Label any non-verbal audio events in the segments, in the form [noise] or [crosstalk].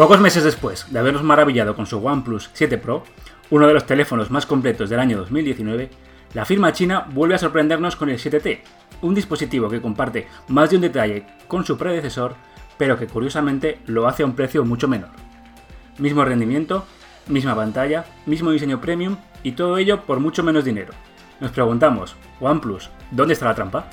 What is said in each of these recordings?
Pocos meses después de habernos maravillado con su OnePlus 7 Pro, uno de los teléfonos más completos del año 2019, la firma china vuelve a sorprendernos con el 7T, un dispositivo que comparte más de un detalle con su predecesor, pero que curiosamente lo hace a un precio mucho menor. Mismo rendimiento, misma pantalla, mismo diseño premium y todo ello por mucho menos dinero. Nos preguntamos, OnePlus, ¿dónde está la trampa?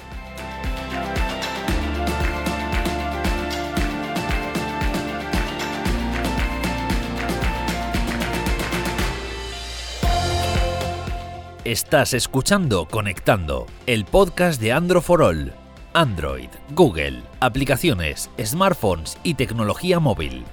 Estás escuchando Conectando, el podcast de Android for All. Android, Google, aplicaciones, smartphones y tecnología móvil.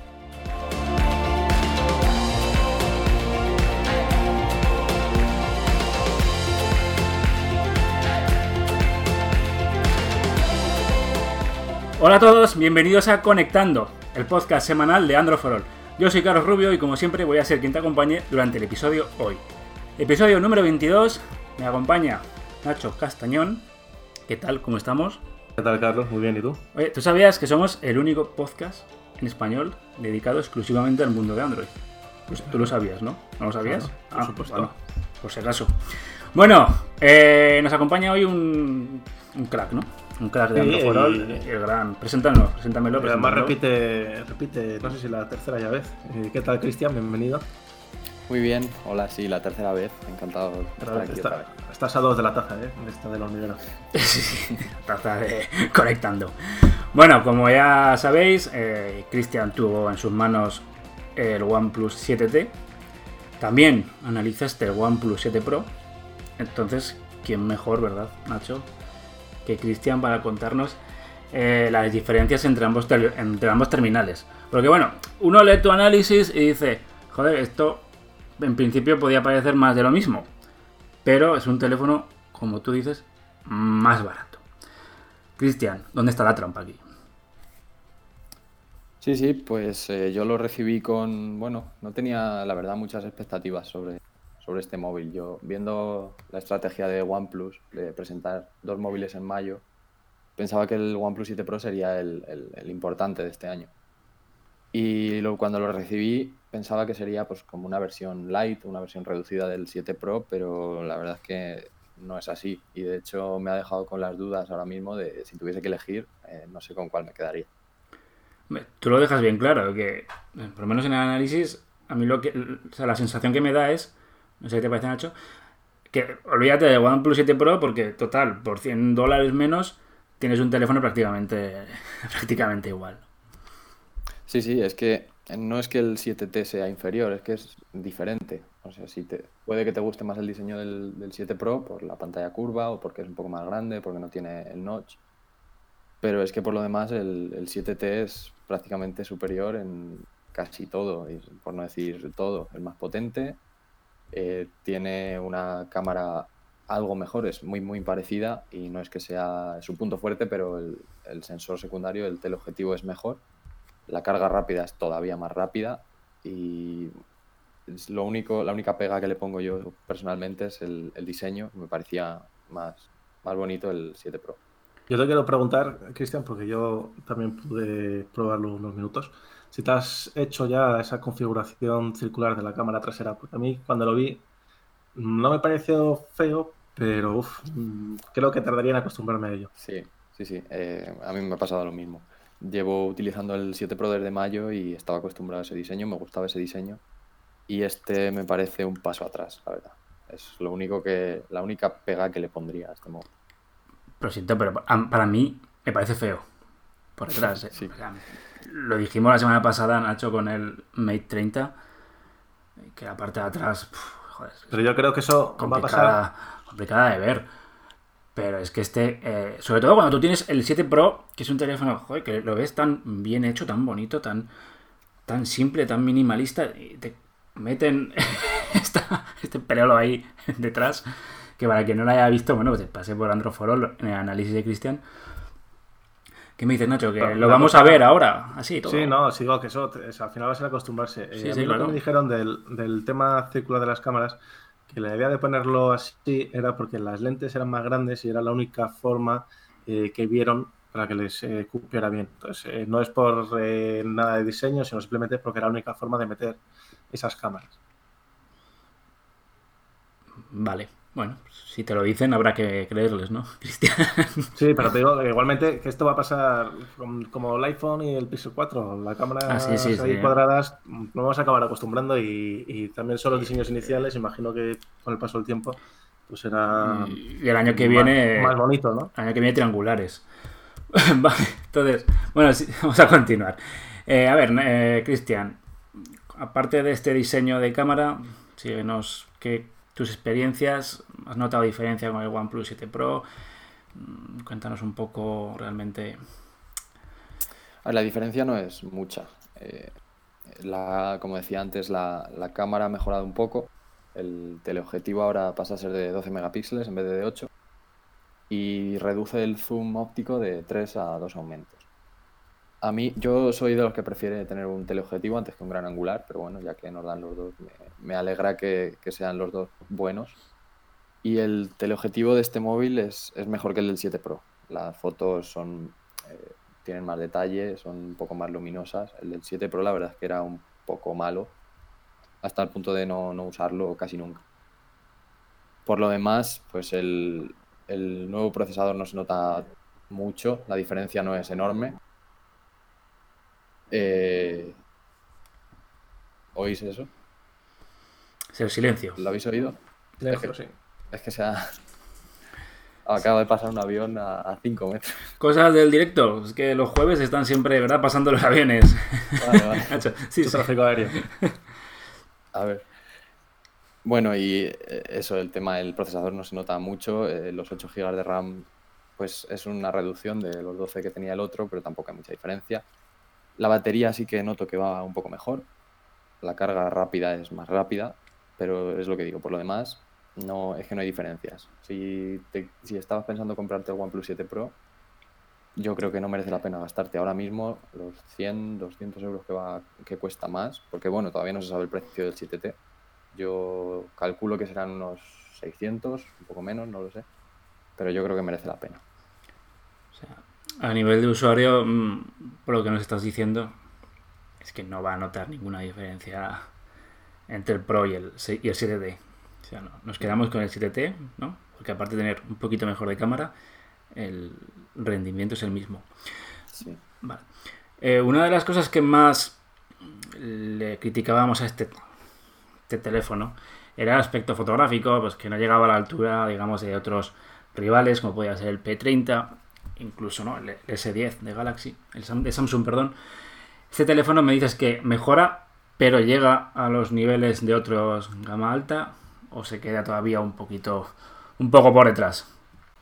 Hola a todos, bienvenidos a Conectando, el podcast semanal de Android for All. Yo soy Carlos Rubio y como siempre voy a ser quien te acompañe durante el episodio hoy. Episodio número 22, me acompaña Nacho Castañón. ¿Qué tal? ¿Cómo estamos? ¿Qué tal, Carlos? Muy bien, ¿y tú? Oye, ¿tú sabías que somos el único podcast en español dedicado exclusivamente al mundo de Android? Pues tú lo sabías, ¿no? ¿No lo sabías? Claro, por ah, supuesto. bueno, por si acaso. Bueno, eh, nos acompaña hoy un, un crack, ¿no? Un crack de Sí, Android for All, y- el gran. Preséntanos, preséntamelo. Además repite, repite, no sé si la tercera ya vez. Eh, ¿Qué tal, Cristian? Bienvenido. Muy bien, hola, sí, la tercera vez, encantado de estar aquí Está- otra vez. estás a dos de la taza, ¿eh? De esta del hormiguero. [laughs] Taza de conectando. Bueno, como ya sabéis, eh, Cristian tuvo en sus manos el OnePlus 7T. También analizaste el OnePlus 7 Pro. Entonces, ¿quién mejor, verdad, Nacho? Que Cristian para contarnos eh, las diferencias entre ambos, entre ambos terminales. Porque bueno, uno lee tu análisis y dice, joder, esto en principio podía parecer más de lo mismo. Pero es un teléfono, como tú dices, más barato. Cristian, ¿dónde está la trampa aquí? Sí, sí, pues eh, yo lo recibí con, bueno, no tenía la verdad muchas expectativas sobre, sobre este móvil. Yo viendo la estrategia de OnePlus de presentar dos móviles en mayo, pensaba que el OnePlus 7 Pro sería el, importante de este año. Y lo- cuando lo recibí pensaba que sería pues como una versión light, una versión reducida del 7 Pro, pero la verdad es que no es así. Y de hecho me ha dejado con las dudas ahora mismo de si tuviese que elegir, eh, no sé con cuál me quedaría. Tú lo dejas bien claro, que eh, por lo menos en el análisis, a mí lo que, o sea, la sensación que me da es, no sé qué te parece Nacho, que olvídate de OnePlus 7 Pro porque total, por 100 dólares menos tienes un teléfono prácticamente, [laughs] prácticamente igual. Sí, sí, es que no es que el 7T sea inferior, es que es diferente. O sea, si te, puede que te guste más el diseño del, del 7 Pro por la pantalla curva o porque es un poco más grande, porque no tiene el notch. Pero es que por lo demás el, el 7T es prácticamente superior en casi todo, y por no decir todo. Es más potente, eh, tiene una cámara algo mejor, es muy muy parecida y no es que sea su punto fuerte, pero el, el sensor secundario, el teleobjetivo es mejor. La carga rápida es todavía más rápida y es lo único, la única pega que le pongo yo personalmente es el, el diseño. Me parecía más, más bonito el 7 Pro. Yo te quiero preguntar, Cristian, porque yo también pude probarlo unos minutos, si te has hecho ya esa configuración circular de la cámara trasera, porque a mí cuando lo vi no me pareció feo, pero uf, mm, creo que tardaría en acostumbrarme a ello. Sí, sí, sí. eh, a mí me ha pasado lo mismo. Llevo utilizando el 7 Pro desde mayo y estaba acostumbrado a ese diseño, me gustaba ese diseño. Y este me parece un paso atrás, la verdad. Es lo único que, la única pega que le pondría a este móvil. Lo siento, pero pa- para mí me parece feo. Por detrás, ¿eh? Sí. O sea, Lo dijimos la semana pasada, Nacho, con el Mate 30, que la parte de atrás, puf, joder, Pero yo creo que eso va a pasar. complicada, complicada de ver. Pero es que este, eh, sobre todo cuando tú tienes el 7 Pro, que es un teléfono joder, que lo ves tan bien hecho, tan bonito, tan, tan simple, tan minimalista, y te meten [laughs] esta- este perolo ahí [laughs] detrás, que para quien no lo haya visto, bueno, pues te pasé por Android for All en el análisis de Cristian. ¿Qué me dice Nacho? Que Pero lo vamos cosa- a ver ahora, así todo. Sí, no, sigo que eso es- al final va a ser acostumbrarse. Eh, Sí, a sí, lo claro. que me dijeron del, del tema circular de las cámaras, que la idea de ponerlo así era porque las lentes eran más grandes y era la única forma eh, que vieron para que les eh, cupiera bien. Entonces, eh, no es por eh, nada de diseño, sino simplemente porque era la única forma de meter esas cámaras. Vale. Bueno, si te lo dicen habrá que creerles, ¿no, [laughs] Cristian? Sí, pero te digo igualmente que esto va a pasar como el iPhone y el Pixel 4. La cámara ah, sí, sí, ahí cuadradas nos vamos a acabar acostumbrando y, también son los diseños iniciales. Imagino que con el paso del tiempo pues será y el año que viene más bonito, ¿no? El año que viene triangulares. [laughs] vale, entonces, bueno, [laughs] vamos a continuar. Eh, a ver, eh, Cristian, aparte de este diseño de cámara, síguenos qué tus experiencias, ¿has notado diferencia con el OnePlus 7 Pro? Mm, cuéntanos un poco realmente. la diferencia no es mucha. Eh, la, como decía antes, la, cámara ha mejorado un poco. El teleobjetivo ahora pasa a ser de 12 megapíxeles en vez de 8 y reduce el zoom óptico de 3 a 2 aumentos. A mí, yo soy de los que prefiere tener un teleobjetivo antes que un gran angular, pero bueno, ya que nos dan los dos, me, alegra que, sean los dos buenos. Y el teleobjetivo de este móvil es, mejor que el del 7 Pro. Las fotos son eh, tienen más detalle, son un poco más luminosas. El del 7 Pro la verdad es que era un poco malo, hasta el punto de no, usarlo casi nunca. Por lo demás, pues el nuevo procesador no se nota mucho, la diferencia no es enorme eh, ¿Oís eso? Es el silencio. ¿Lo habéis oído? es que, sí. Es que se ha... Acaba de pasar un avión a 5 metros. Cosas del directo. Es que los jueves están siempre, ¿verdad? Pasando los aviones. Vale, vale. [laughs] sí, tráfico aéreo. A ver. Bueno, y eh, eso, el tema del procesador no se nota mucho. Eh, los 8 GB de RAM, pues es una reducción de los 12 que tenía el otro, pero tampoco hay mucha diferencia. La batería sí que noto que va un poco mejor. La carga rápida es más rápida, pero es lo que digo. Por lo demás, no, es que no hay diferencias. Si, si estabas pensando comprarte el OnePlus 7 Pro, yo creo que no merece la pena gastarte ahora mismo los 100, 200 euros que, va, que cuesta más, porque bueno, todavía no se sabe el precio del 7T. Yo calculo que serán unos 600, un poco menos, no lo sé, pero yo creo que merece la pena. A nivel de usuario, mm, por lo que nos estás diciendo, es que no va a notar ninguna diferencia entre el Pro y el, y el 7T. O sea, no, nos quedamos con el 7T, ¿no? Porque aparte de tener un poquito mejor de cámara, el rendimiento es el mismo. Sí. Vale. Eh, una de las cosas que más le criticábamos a este, este teléfono era el aspecto fotográfico, pues que no llegaba a la altura, digamos, de otros rivales, como podía ser el P30 incluso ¿no? el S10 de Galaxy, el de Samsung, perdón. Este teléfono me dices que mejora, pero llega a los niveles de otros gama alta o se queda todavía un poquito, un poco por detrás.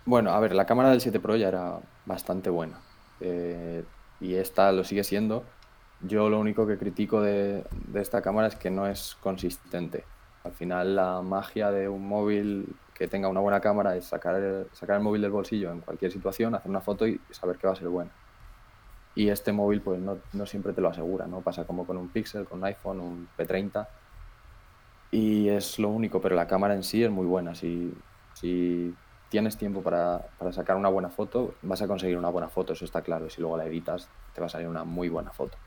Bueno, a ver, la cámara del 7 Pro ya era bastante buena eh, y esta lo sigue siendo. Yo lo único que critico de, de esta cámara es que no es consistente. Al final la magia de un móvil que tenga una buena cámara es sacar el, sacar el móvil del bolsillo en cualquier situación, hacer una foto y saber que va a ser buena. Y este móvil pues no, no siempre te lo asegura, ¿no? Pasa como con un Pixel, con un iPhone, un P30. Y es lo único, pero la cámara en sí es muy buena. Si, si tienes tiempo para, para, sacar una buena foto, vas a conseguir una buena foto, eso está claro. Y si luego la editas, te va a salir una muy buena foto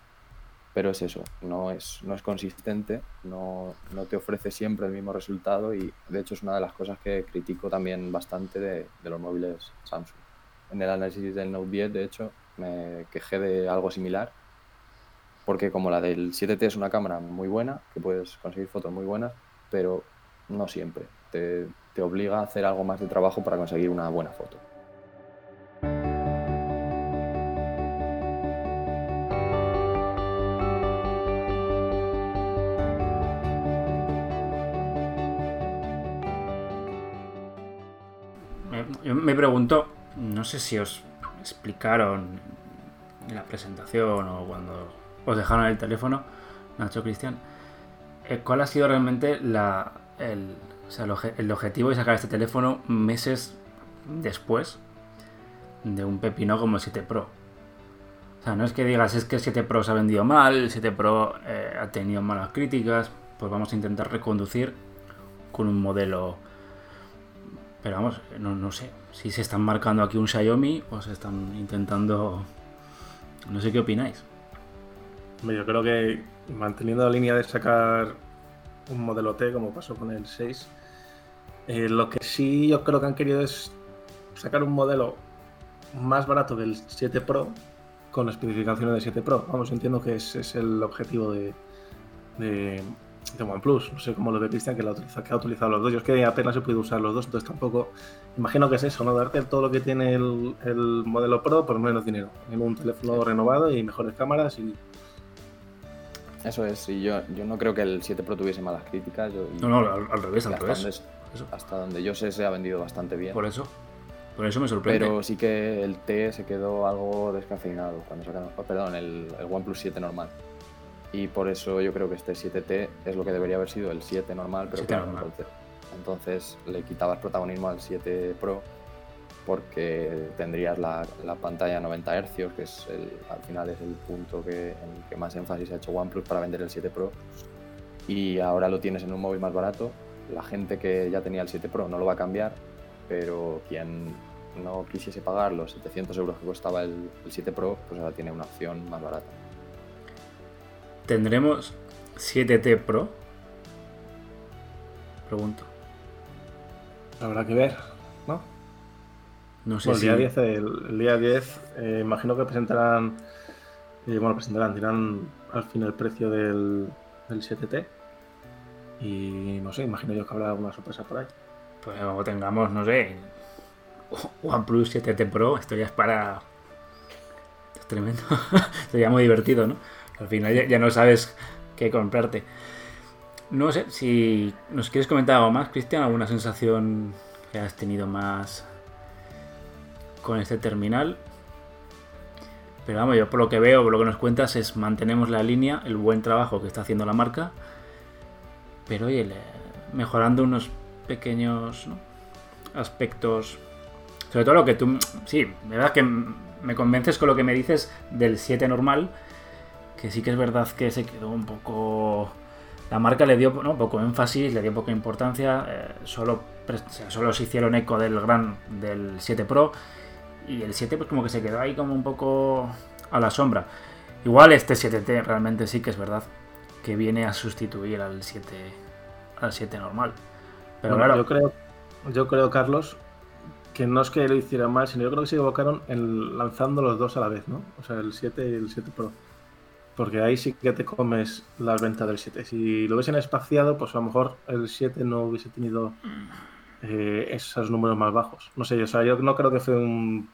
pero es eso, no es, no es consistente, no, no, te ofrece siempre el mismo resultado y de hecho es una de las cosas que critico también bastante de, de los móviles Samsung. En el análisis del Note 10, de hecho, me quejé de algo similar, porque como la del 7T es una cámara muy buena, que puedes conseguir fotos muy buenas, pero no siempre. Te, te obliga a hacer algo más de trabajo para conseguir una buena foto. No sé si os explicaron en la presentación o cuando os dejaron el teléfono, Nacho Cristian, eh, cuál ha sido realmente la, el, el, objetivo de sacar este teléfono meses después de un pepino como el 7 Pro. O sea, no es que digas es que el 7 Pro se ha vendido mal, el 7 Pro eh, ha tenido malas críticas, pues vamos a intentar reconducir con un modelo pero vamos, no, no sé. si se están marcando aquí un Xiaomi o se están intentando... No sé qué opináis. Yo creo que manteniendo la línea de sacar un modelo T, como pasó con el 6, eh, lo que sí yo creo que han querido es sacar un modelo más barato del 7 Pro con especificaciones del 7 Pro. Vamos, entiendo que ese es el objetivo de, OnePlus. No sé cómo lo ve Cristian, que, que ha utilizado los dos. Yo es que apenas se puede usar los dos, entonces tampoco. Imagino que es eso, ¿no? Darte todo lo que tiene el, el modelo Pro por menos dinero. En un teléfono renovado y mejores cámaras y eso es, y yo, yo no creo que el 7 Pro tuviese malas críticas. no, no, al, revés, al revés. hasta donde yo sé se ha vendido bastante bien. Por eso, por eso me sorprende. Pero sí que el T se quedó algo descafeinado cuando sacaron, oh, perdón, el, el OnePlus 7 normal. Y por eso yo creo que este 7T es lo que debería haber sido el 7 normal, pero claro, Entonces, entonces le quitabas protagonismo al 7 Pro porque tendrías la, pantalla 90 Hz, que es el, al final es el punto que, en el que más énfasis ha hecho OnePlus para vender el 7 Pro. Y ahora lo tienes en un móvil más barato. La gente que ya tenía el 7 Pro no lo va a cambiar, pero quien no quisiese pagar los 700 euros que costaba el, 7 Pro, pues ahora tiene una opción más barata. ¿Tendremos 7T Pro? Pregunto. Habrá que ver, ¿no? No sé el, día 10, el, día 10, eh, imagino que presentarán, eh, bueno, presentarán, dirán al fin el precio del, del 7T. Y no sé, imagino yo que habrá alguna sorpresa por ahí. Pues como tengamos, no sé, OnePlus 7T Pro, esto ya es para. Es tremendo. [laughs] Sería muy divertido, ¿no? Al final ya, no sabes qué comprarte. No sé si nos quieres comentar algo más, Cristian, alguna sensación que has tenido más con este terminal. Pero vamos, yo por lo que veo, por lo que nos cuentas, es mantenemos la línea, el buen trabajo que está haciendo la marca. Pero oye, mejorando unos pequeños aspectos. Sobre todo lo que tú. Sí, de verdad que me convences con lo que me dices del 7 normal. Que sí que es verdad que se quedó un poco. La marca le dio un poco énfasis, le dio poca importancia. Eh, solo, solo se hicieron eco del gran del 7 Pro y el 7 pues como que se quedó ahí como un poco a la sombra. Igual este 7T realmente sí que es verdad que viene a sustituir al 7 al 7 normal. Pero claro, yo creo yo creo Carlos que no es que lo hicieran mal, sino yo creo que se equivocaron en lanzando los dos a la vez, ¿no? O sea, el 7 y el 7 Pro. Porque ahí sí que te comes las ventas del 7. Si lo hubiesen espaciado, pues a lo mejor el 7 no hubiese tenido eh, esos números más bajos. No sé, o sea, yo no creo que fue un,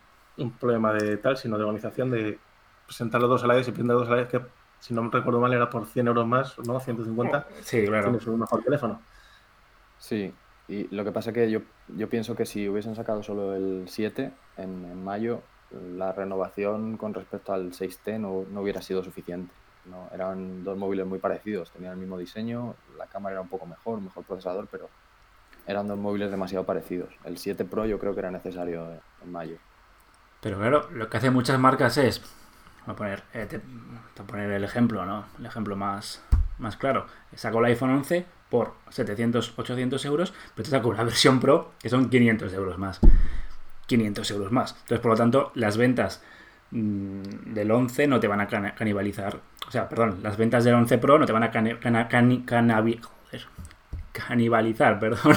problema de tal, sino de organización de presentar los dos a la vez y prender los dos a la vez, que si no me recuerdo mal era por 100 euros más, ¿no? 150. Sí, claro. Tienes un mejor teléfono. Sí, y lo que pasa es que yo, yo pienso que si hubiesen sacado solo el 7 en, mayo, la renovación con respecto al 6T no, no hubiera sido suficiente. No, eran dos móviles muy parecidos, tenían el mismo diseño, la cámara era un poco mejor, mejor procesador, pero eran dos móviles demasiado parecidos. El 7 Pro yo creo que era necesario en mayo. Pero claro, lo que hacen muchas marcas es, voy a poner, eh, poner el ejemplo, ¿no? El ejemplo más, más claro. Saco el iPhone 11 por 700, 800 euros, pero te saco una [laughs] versión Pro que son 500 euros más. 500 euros más. Entonces, por lo tanto, las ventas mm, del 11 no te van a canibalizar. O sea, perdón, las ventas del 11 Pro no te van a canibalizar, [laughs] perdón,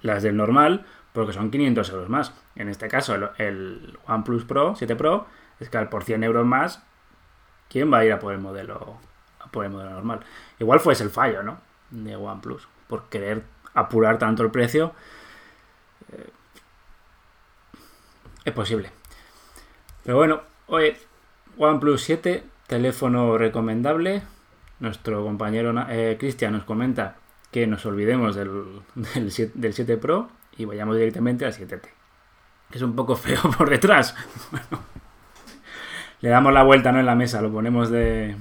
las del normal, porque son 500 euros más. En este caso, el, OnePlus Pro, 7 Pro, es que por 100 euros más, ¿quién va a ir a por el modelo, a por el modelo normal? Igual fue ese el fallo, ¿no? De OnePlus, por querer apurar tanto el precio. Eh, es posible. Pero bueno, hoy OnePlus 7, teléfono recomendable. Nuestro compañero eh, Cristian nos comenta que nos olvidemos del, [laughs] del, 7, Pro y vayamos directamente al 7T. Es un poco feo por detrás. [laughs] le damos la vuelta ¿no? en la mesa, lo ponemos de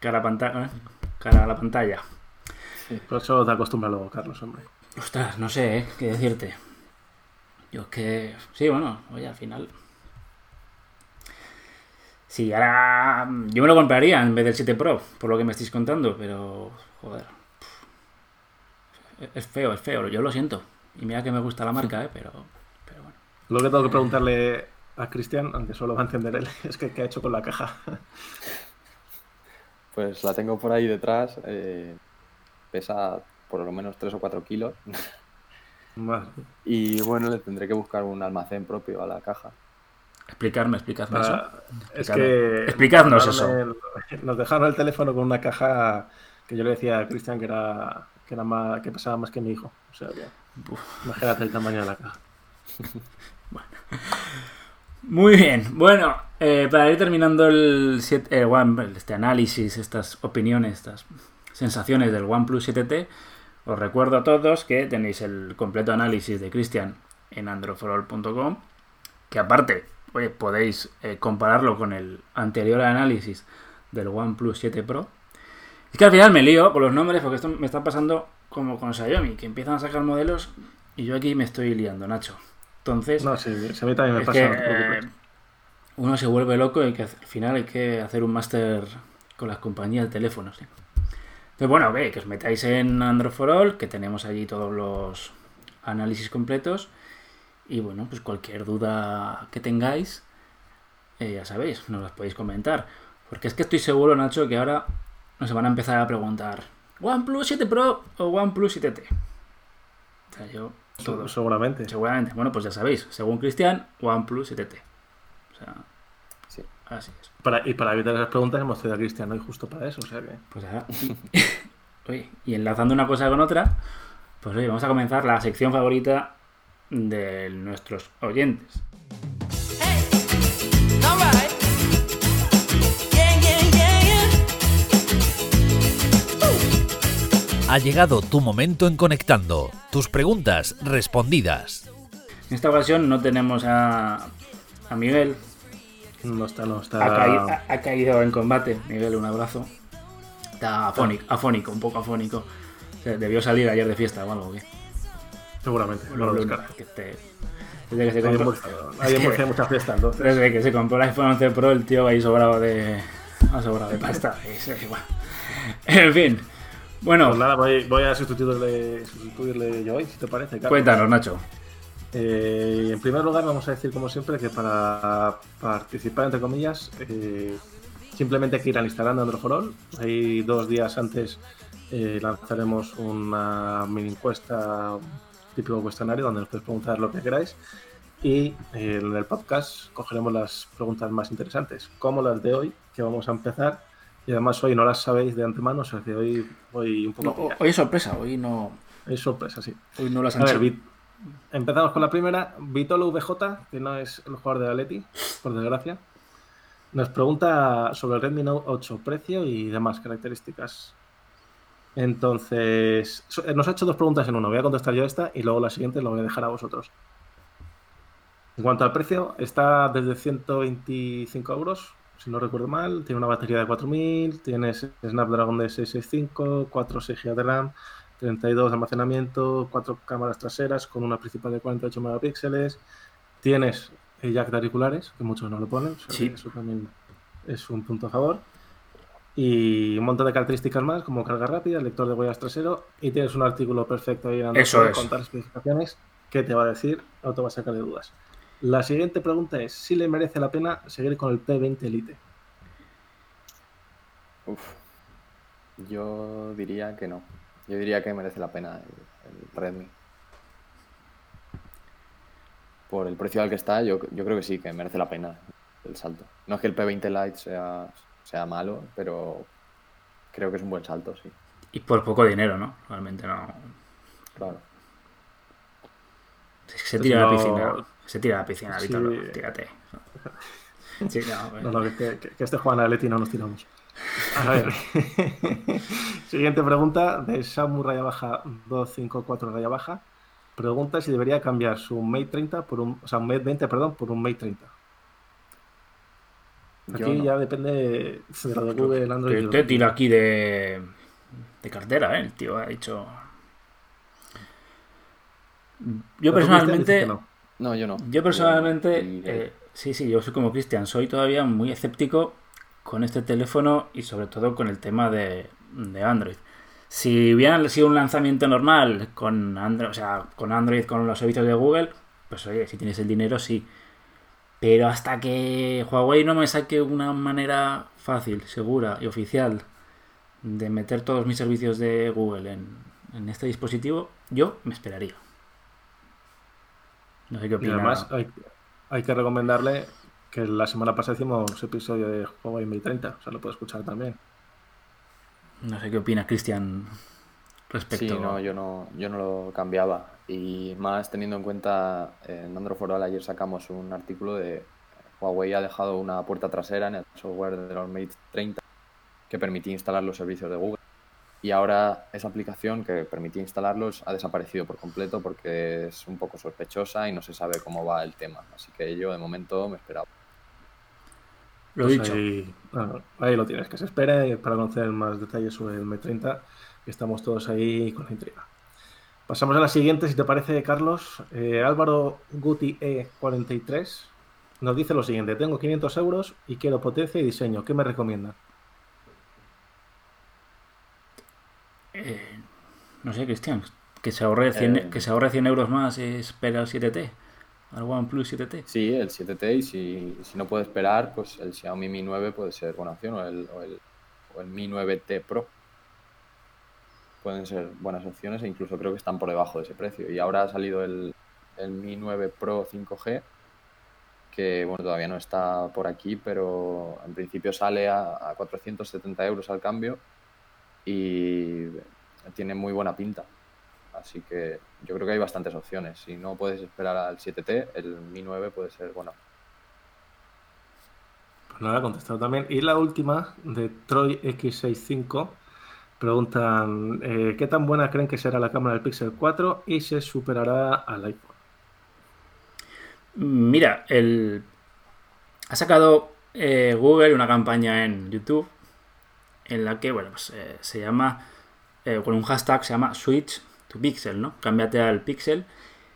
cara a, pantalla, cara a la pantalla. Sí, por eso te acostumbra luego, Carlos, hombre. Ostras, no sé, ¿eh? ¿Qué decirte? Yo es que... Sí, bueno, oye, al final... Sí, ahora... Yo me lo compraría en vez del 7 Pro, por lo que me estáis contando, pero... Joder es feo, es feo, yo lo siento. Y mira que me gusta la marca, ¿eh? pero, pero bueno. Lo que tengo que preguntarle a Cristian, aunque solo va a entender él, [laughs] es que qué ha hecho con la caja. Pues la tengo por ahí detrás. eh, pesa por lo menos 3 o 4 kilos. Y bueno, le tendré que buscar un almacén propio a la caja. Explicarme, explicadme eso. Ah, es Explicadme. que nos eso. el- [laughs] nos dejaron el teléfono con una caja que yo le decía a Cristian que era que era más que pesaba más que mi hijo. O sea que imagínate el tamaño de la caja. [laughs] Muy bien, bueno, eh, para ir terminando el, siete- One- este análisis, estas opiniones, estas sensaciones del OnePlus 7T, os recuerdo a todos que tenéis el completo análisis de Cristian en androforall.com, que aparte oye, podéis eh, compararlo con el anterior análisis del OnePlus 7 Pro. Es que al final me lío con los nombres porque esto me está pasando como con Xiaomi, que empiezan a sacar modelos y yo aquí me estoy liando, Nacho. Entonces, No, sí, sí, a mí también me pasa. que, eh, uno se vuelve loco y que al final hay que hacer un máster con las compañías de teléfonos. ¿sí? Entonces, bueno, ve, que os metáis en Android for All, que tenemos allí todos los análisis completos. Y bueno, pues cualquier duda que tengáis, eh, ya sabéis, nos las podéis comentar. Porque es que estoy seguro, Nacho, que ahora nos van a empezar a preguntar ¿OnePlus 7 Pro o OnePlus 7T? O sea, yo, todo. Seguramente. Seguramente. Bueno, pues ya sabéis, según Cristian, OnePlus 7T. O sea. Así es. Para, y para evitar esas preguntas hemos traído a Cristian hoy justo para eso. O sea que. Pues ahora. [laughs] oye, y enlazando una cosa con otra, pues oye, vamos a comenzar la sección favorita de nuestros oyentes. Ha llegado tu momento en Conectando. Tus preguntas respondidas. En esta ocasión no tenemos a, a Miguel. No está, no está. Ha, caído, ha- ha caído en combate. Miguel, un abrazo. Está afónico, afónico, un poco afónico. O sea, debió salir ayer de fiesta o algo. ¿qué? Seguramente. No lo que te- desde que se compró, Murcia, hay [laughs] en que- Murcia mucha fiesta, entonces. desde que se compró el iPhone 11 Pro, el tío ahí sobrado de. Ha sobrado de pasta. [laughs] En fin. Bueno, Pues nada, voy, voy a sustituirle, sustituirle yo hoy, si te parece. Carlos. cuéntanos, Nacho. Eh, en primer lugar, vamos a decir, como siempre, que para participar, entre comillas, eh, simplemente hay que ir al Instagram de Android for All. Ahí dos días antes eh, lanzaremos una mini encuesta, un típico cuestionario, donde nos podéis preguntar lo que queráis. Y eh, en el podcast cogeremos las preguntas más interesantes, como las de hoy, que vamos a empezar. Y además hoy no las sabéis de antemano, o sea que hoy voy un poco... No, a hoy es sorpresa, hoy no, Es sorpresa, sí. hoy no las A han ver, hecho. Vit- empezamos con la primera. Vitolo VJ, que no es el jugador de Atleti, por desgracia. Nos pregunta sobre el Redmi Note 8, precio y demás características. Entonces, eh, nos ha hecho dos preguntas en uno. Voy a contestar yo esta y luego la siguiente la voy a dejar a vosotros. En cuanto al precio, está desde 125 euros, si no recuerdo mal. Tiene una batería de 4000, tiene Snapdragon de 665, 4 6 GB de RAM, 32 de almacenamiento, 4 cámaras traseras con una principal de 48 megapíxeles. Tienes jack de auriculares, que muchos no lo ponen, o Sí. eso también es un punto a favor. Y un montón de características más, como carga rápida, lector de huellas trasero, y tienes un artículo perfecto ahí en Android Eso es. con todas las especificaciones que te va a decir, no te va a sacar de dudas. La siguiente pregunta es si le merece la pena seguir con el P20 Elite. Uf. Yo diría que no. Yo diría que merece la pena el, el Redmi. Por el precio al que está, yo, yo creo que sí, que merece la pena el salto. No es que el P20 Lite sea, sea malo, pero creo que es un buen salto, sí. Y por poco dinero, ¿no? Realmente no. Claro. Es que se tira a la piscina. Se tira a la piscina, Sí. Víctor. Tírate. [laughs] Sí, no, No, no, que, que- que este Juan Atleti no nos tiramos. A ver. [laughs] Siguiente pregunta de Samu Raya Baja 254 Raya Baja. Pregunta si debería cambiar su Mate 30 por un, o sea, un Mate 20, perdón, por un Mate 30. Yo Aquí no. ya depende de lo de Google, Android. y Te, te aquí de, de cartera, ¿eh? El tío ha dicho. Yo personalmente. no. No, yo no. Yo personalmente, eh, sí, sí, yo soy como Cristian, soy todavía muy escéptico con este teléfono y sobre todo con el tema de, de Android. Si hubiera sido un lanzamiento normal con Android, o sea, con Android, con los servicios de Google, pues oye, si tienes el dinero, sí. Pero hasta que Huawei no me saque una manera fácil, segura y oficial de meter todos mis servicios de Google en, en este dispositivo, yo me esperaría. No sé qué Y opina. además hay, hay que recomendarle que la semana pasada hicimos episodio de Huawei Mate 30, o sea, lo puede escuchar también. No sé qué opina Cristian respecto Sí, no, yo no, yo no lo cambiaba. Y más teniendo en cuenta, eh, en Android for All ayer sacamos un artículo de Huawei ha dejado una puerta trasera en el software de los Mate 30 que permitía instalar los servicios de Google. Y ahora esa aplicación que permitía instalarlos ha desaparecido por completo porque es un poco sospechosa y no se sabe cómo va el tema. Así que yo de momento me esperaba. Lo Pues dicho. Ahí, bueno, ahí lo tienes, que se espere para conocer más detalles sobre el Mate 30. que Estamos todos ahí con la intriga. Pasamos a la siguiente, si te parece, Carlos. Eh, Álvaro Guti E43 nos dice lo siguiente: Tengo 500 euros y quiero potencia y diseño. ¿Qué me recomienda? Eh, no sé, Cristian, que se ahorre 100, Eh. que se ahorre 100 euros más y espera el 7T, al OnePlus 7T. Sí, el 7T y si, si no puede esperar, pues el Xiaomi Mi 9 puede ser buena opción o el, o el, Mi 9T Pro. Pueden ser buenas opciones e incluso creo que están por debajo de ese precio. Y ahora ha salido el, el Mi 9 Pro 5G, que bueno, todavía no está por aquí, pero en principio sale a, a 470 euros al cambio y tiene muy buena pinta. Así que yo creo que hay bastantes opciones. Si no puedes esperar al 7T, el Mi 9 puede ser bueno. Pues nada, contestado también. Y la última, de Troy X65, preguntan: eh, ¿Qué tan buena creen que será la cámara del Pixel 4 y se superará al iPhone? Mira, el... ha sacado eh, Google una campaña en YouTube en la que, bueno, pues eh, se llama, eh, con un hashtag se llama Switch to Pixel, ¿no? Cámbiate al Pixel.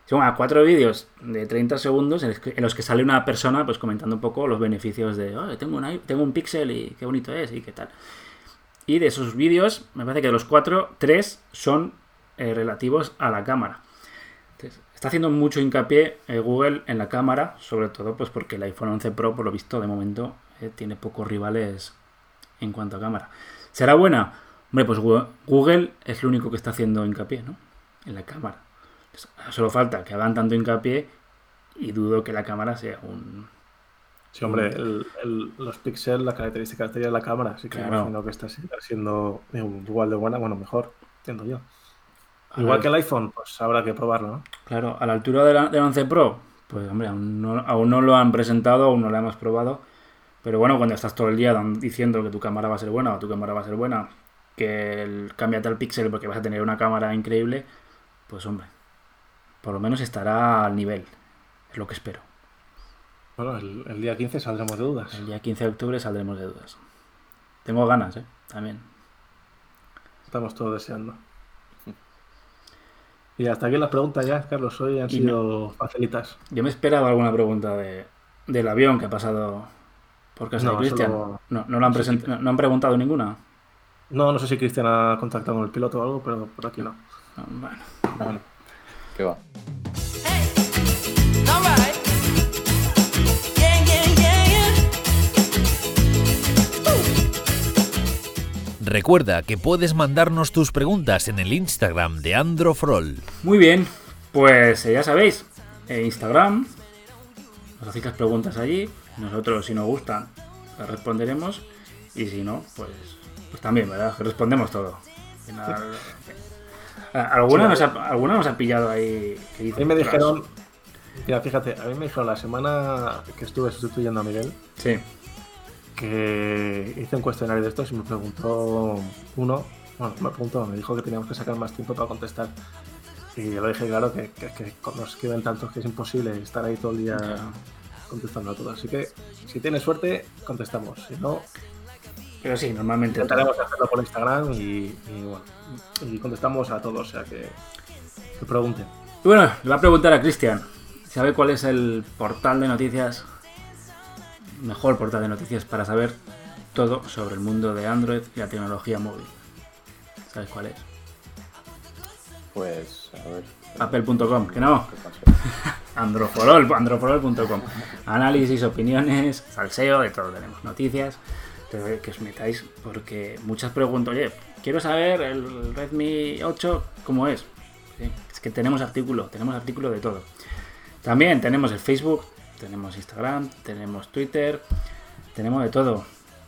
Son a cuatro vídeos de 30 segundos en los, que, sale una persona pues comentando un poco los beneficios de, "Oh, tengo, un, tengo un Pixel y qué bonito es y qué tal. Y de esos vídeos, me parece que de los cuatro, tres son eh, relativos a la cámara. Entonces, está haciendo mucho hincapié eh, Google en la cámara, sobre todo pues porque el iPhone 11 Pro, por lo visto, de momento eh, tiene pocos rivales en cuanto a cámara. ¿Será buena? Hombre, pues Google es lo único que está haciendo hincapié, ¿no? En la cámara. Entonces, Solo falta que hagan tanto hincapié y dudo que la cámara sea un... Sí, hombre, el- el- los Pixel, la característica estrella es la cámara, así que Claro. imagino que está siendo igual de buena, bueno, mejor, entiendo yo. Igual que el iPhone, pues habrá que probarlo, ¿no? Claro, a la altura de del 11 Pro, pues hombre, aún no, aún no lo han presentado, aún no lo hemos probado. Pero bueno, cuando estás todo el día diciendo que tu cámara va a ser buena o tu cámara va a ser buena, que el, cámbiate al Pixel porque vas a tener una cámara increíble, pues hombre, por lo menos estará al nivel, es lo que espero. Bueno, el, el día 15 saldremos de dudas. El día 15 de octubre saldremos de dudas. Tengo ganas, ¿eh? También. Estamos todos deseando. Y hasta aquí las preguntas ya, Carlos, hoy han Y sido facilitas. Yo me esperaba alguna pregunta de, del avión que ha pasado por casa No, de Cristian. solo- No, no, lo han present- no- no han preguntado ninguna. No, no sé si Cristian ha contactado con el piloto o algo, pero por aquí no. No, Bueno, Bueno, ¿Qué va? Recuerda que puedes mandarnos tus preguntas en el Instagram de Androfrol. Muy bien, pues eh, ya sabéis, en Instagram nos hacéis las preguntas allí, nosotros si nos gustan las responderemos y si no, pues, pues también, ¿verdad? Respondemos todo. Al final, eh, ¿Alguna, nos ha, alguna nos ha pillado ahí. a mí me dijeron, mira, fíjate, a mí me dijeron la semana que estuve sustituyendo a Miguel Sí, que hice un cuestionario de estos y me preguntó uno, bueno, me preguntó, me dijo que teníamos que sacar más tiempo para contestar. Y yo le dije, claro, que, que, que nos escriben tantos que es imposible estar ahí todo el día contestando a todo. Así que si tienes suerte, contestamos. Si no, pero sí, normalmente. intentaremos hacerlo por Instagram y, y bueno, y contestamos a todos, o sea que, que pregunten. Y bueno, le voy a preguntar a Cristian. ¿Sabe cuál es el portal de noticias? Mejor portal de noticias para saber todo sobre el mundo de Android y la tecnología móvil. ¿Sabes cuál es? Pues, a ver, Apple.com, que no. [laughs] Androforol, androforol.com. Análisis, opiniones, salseo, de todo tenemos. Noticias. Que os metáis porque muchas preguntas, oye, quiero saber el Redmi 8 cómo es. Sí, Es que tenemos artículo, tenemos artículo de todo. También tenemos el Facebook, tenemos Instagram, tenemos Twitter, tenemos de todo.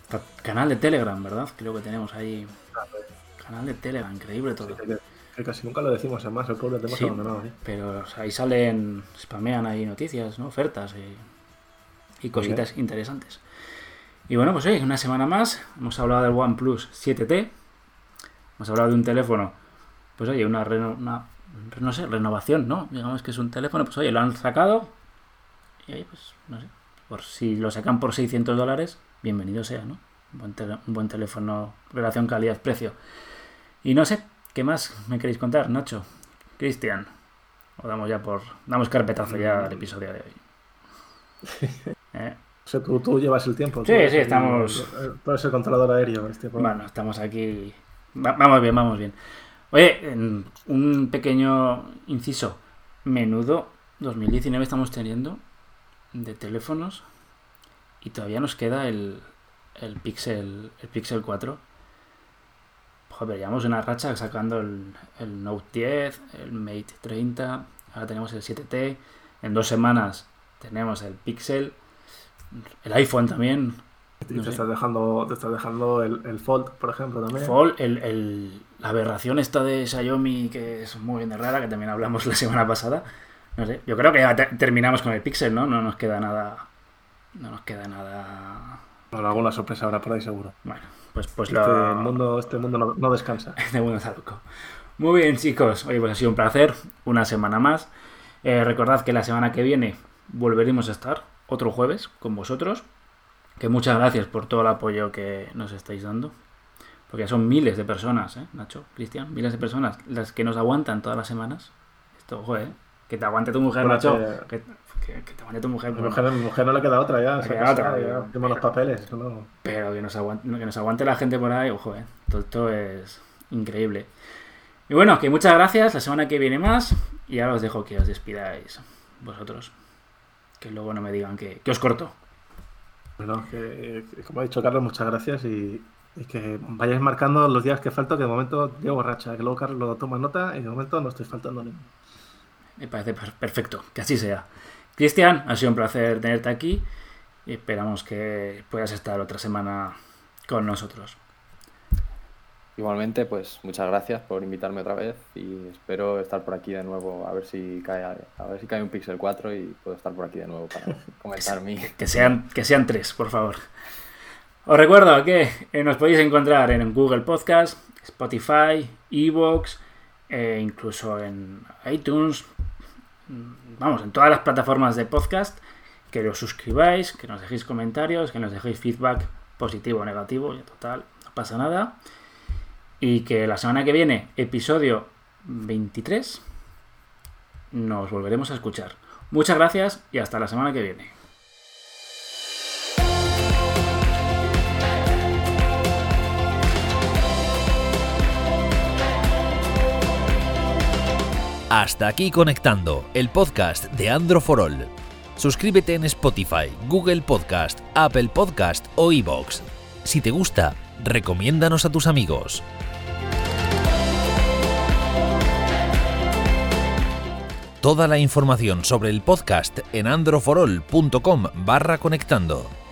Ca- Canal de Telegram, ¿verdad? Creo que tenemos ahí. Canal de Telegram, increíble todo. Que casi nunca lo decimos, además, el pueblo lo tenemos Sí, abandonado. ¿sí? pero o sea, ahí salen, spamean ahí noticias, ¿no? Ofertas y, y cositas interesantes. Y bueno, pues hoy, una semana más, hemos hablado del OnePlus 7T, hemos hablado de un teléfono, pues oye, una, reno- una no sé, renovación, ¿no? Digamos que es un teléfono, pues oye, lo han sacado y ahí, pues, no sé, por si lo sacan por 600 dólares, bienvenido sea, ¿no? Un buen, tele- un buen teléfono, relación calidad-precio. Y no sé, ¿qué más me queréis contar, Nacho? Cristian. O damos ya por. Damos carpetazo ya al episodio de hoy. [laughs] ¿Eh? O sea, tú, tú llevas el tiempo. Sí, sí, estamos- el- Tú eres el controlador aéreo. Este. Bueno, estamos aquí. Va- vamos bien, vamos bien. Oye, un pequeño inciso. Menudo 2019 estamos teniendo de teléfonos y todavía nos queda el, el Pixel el Pixel 4. Joder, llevamos una racha sacando el, el Note 10, el Mate 30, ahora tenemos el 7T, en dos semanas tenemos el Pixel, el iPhone también, Y no te, estás dejando, te estás dejando el, el Fold, por ejemplo, también. Fold, el, el- la aberración esta de Xiaomi que es muy bien de rara, que también hablamos [laughs] la semana pasada. No sé, yo creo que ya te- terminamos con el Pixel, ¿no? No nos queda nada. No nos queda nada. Bueno, alguna sorpresa habrá por ahí seguro. Bueno, pues, pues Este lo. mundo, este mundo no, no descansa. de [laughs] Mundo Saluco. Muy bien, chicos. Oye, pues ha sido un placer. Una semana más. Eh, recordad que la semana que viene volveremos a estar otro jueves con vosotros. Que muchas gracias por todo el apoyo que nos estáis dando. Porque son miles de personas, ¿eh, Nacho? Cristian, miles de personas las que nos aguantan todas las semanas. Esto, joder, que te aguante tu mujer, Bueno, Nacho. que- Que, que- que te aguante tu mujer. Mujer, mujer no le queda otra ya. se queda otra, ya. firma los papeles. no. Pero que nos, aguante, que nos aguante la gente por ahí, ojo, eh. Todo esto es increíble. Y bueno, que muchas gracias. La semana que viene más. Y ahora os dejo que os despidáis vosotros. Que luego no me digan que, que os corto. Bueno, que, que como ha dicho Carlos, muchas gracias y, y que vayáis marcando los días que falto, que de momento llevo borracha, que luego Carlos lo toma nota y de momento no estoy faltando ninguno. Me parece per- perfecto. Que así sea. Cristian, ha sido un placer tenerte aquí. Y esperamos que puedas estar otra semana con nosotros. Igualmente, pues muchas gracias por invitarme otra vez y espero estar por aquí de nuevo a ver si cae a ver si cae un Pixel 4 y puedo estar por aquí de nuevo para [laughs] comentar mi Que sean, que sean tres, por favor. Os recuerdo que eh, nos podéis encontrar en Google Podcast, Spotify, Evox, e incluso en iTunes. mm, Vamos, en todas las plataformas de podcast. Que os suscribáis, que nos dejéis comentarios, que nos dejéis feedback positivo o negativo. Y total, no pasa nada. Y que la semana que viene, episodio 23, nos volveremos a escuchar. Muchas gracias y hasta la semana que viene. Hasta aquí conectando el podcast de Andro for All. Suscríbete en Spotify, Google Podcast, Apple Podcast o iBox. Si te gusta, recomiéndanos a tus amigos. Toda la información sobre el podcast en androforol.com barra conectando.